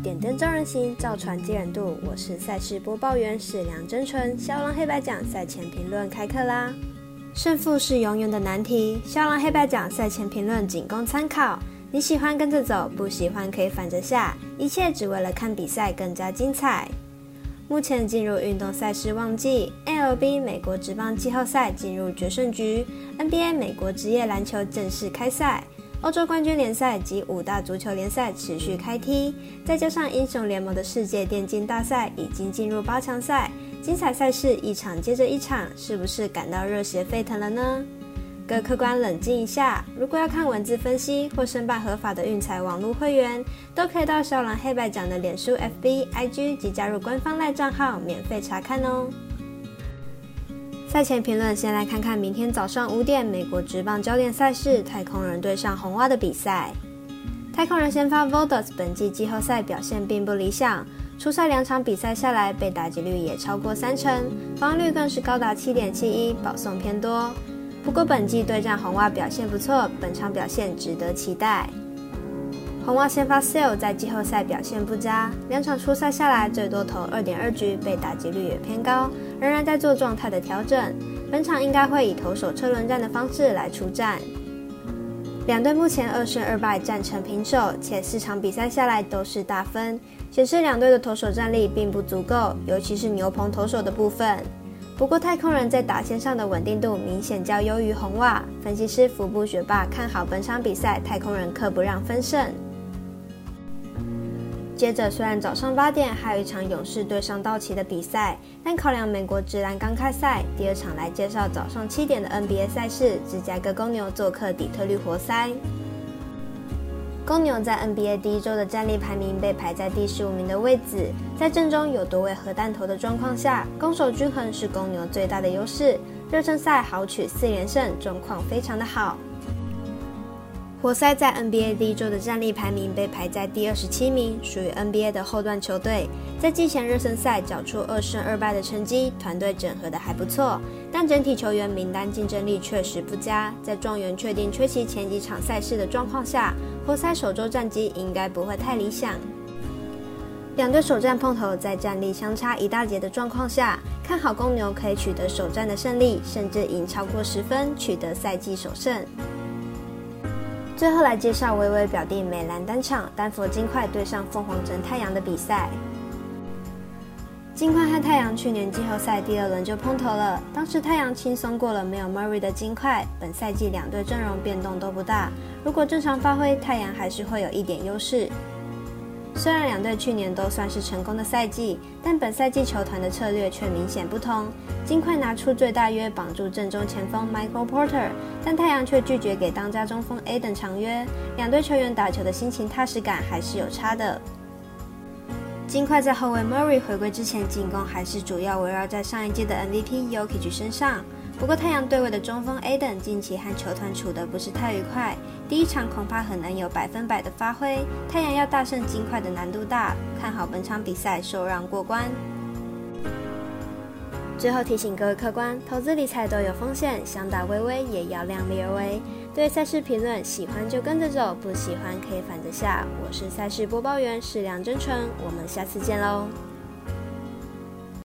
点灯照人行，造船接人度。我是赛事播报员史梁真纯。肖狼黑白奖赛前评论开课啦！胜负是永远的难题，肖狼黑白奖赛前评论仅供参考。你喜欢跟着走，不喜欢可以反着下，一切只为了看比赛更加精彩。目前进入运动赛事旺季，MLB 美国职棒季后赛进入决胜局，NBA 美国职业篮球正式开赛。欧洲冠军联赛及五大足球联赛持续开踢，再加上英雄联盟的世界电竞大赛已经进入八强赛，精彩赛事一场接着一场，是不是感到热血沸腾了呢？各客官冷静一下，如果要看文字分析或申办合法的运彩网络会员，都可以到小狼黑白奖的脸书、FB、IG 及加入官方赖账号免费查看哦。赛前评论，先来看看明天早上五点美国职棒焦点赛事太空人对上红袜的比赛。太空人先发 Vodos 本季季后赛表现并不理想，初赛两场比赛下来被打击率也超过三成，防御率更是高达七点七一，保送偏多。不过本季对战红袜表现不错，本场表现值得期待。红袜先发 Sale 在季后赛表现不佳，两场初赛下来最多投二点二局，被打击率也偏高，仍然在做状态的调整。本场应该会以投手车轮战的方式来出战。两队目前二胜二败，战成平手，且四场比赛下来都是大分，显示两队的投手战力并不足够，尤其是牛棚投手的部分。不过太空人在打线上的稳定度明显较优于红袜，分析师福布学霸看好本场比赛，太空人克不让分胜。接着，虽然早上八点还有一场勇士对上道奇的比赛，但考量美国职篮刚开赛，第二场来介绍早上七点的 NBA 赛事，芝加哥公牛做客底特律活塞。公牛在 NBA 第一周的战力排名被排在第十五名的位置，在阵中有多位核弹头的状况下，攻守均衡是公牛最大的优势。热身赛豪取四连胜，状况非常的好。活塞在 NBA 第一周的战力排名被排在第二十七名，属于 NBA 的后段球队。在季前热身赛缴出二胜二败的成绩，团队整合的还不错，但整体球员名单竞争力确实不佳。在状元确定缺席前几场赛事的状况下，活塞首周战绩应该不会太理想。两队首战碰头，在战力相差一大截的状况下，看好公牛可以取得首战的胜利，甚至赢超过十分，取得赛季首胜。最后来介绍微微表弟美兰单场丹佛金块对上凤凰城太阳的比赛。金块和太阳去年季后赛第二轮就碰头了，当时太阳轻松过了没有 Murray 的金块。本赛季两队阵容变动都不大，如果正常发挥，太阳还是会有一点优势。虽然两队去年都算是成功的赛季，但本赛季球团的策略却明显不同。金块拿出最大约绑住正中前锋 Michael Porter，但太阳却拒绝给当家中锋 A 等长约。两队球员打球的心情踏实感还是有差的。金块在后卫 Murray 回归之前，进攻还是主要围绕在上一届的 MVP Yokic 身上。不过，太阳对位的中锋 Aden 近期和球团处得不是太愉快，第一场恐怕很难有百分百的发挥。太阳要大胜金块的难度大，看好本场比赛受让过关。最后提醒各位客官，投资理财都有风险，想打微微也要量力而为。对赛事评论，喜欢就跟着走，不喜欢可以反着下。我是赛事播报员史梁真纯，我们下次见喽。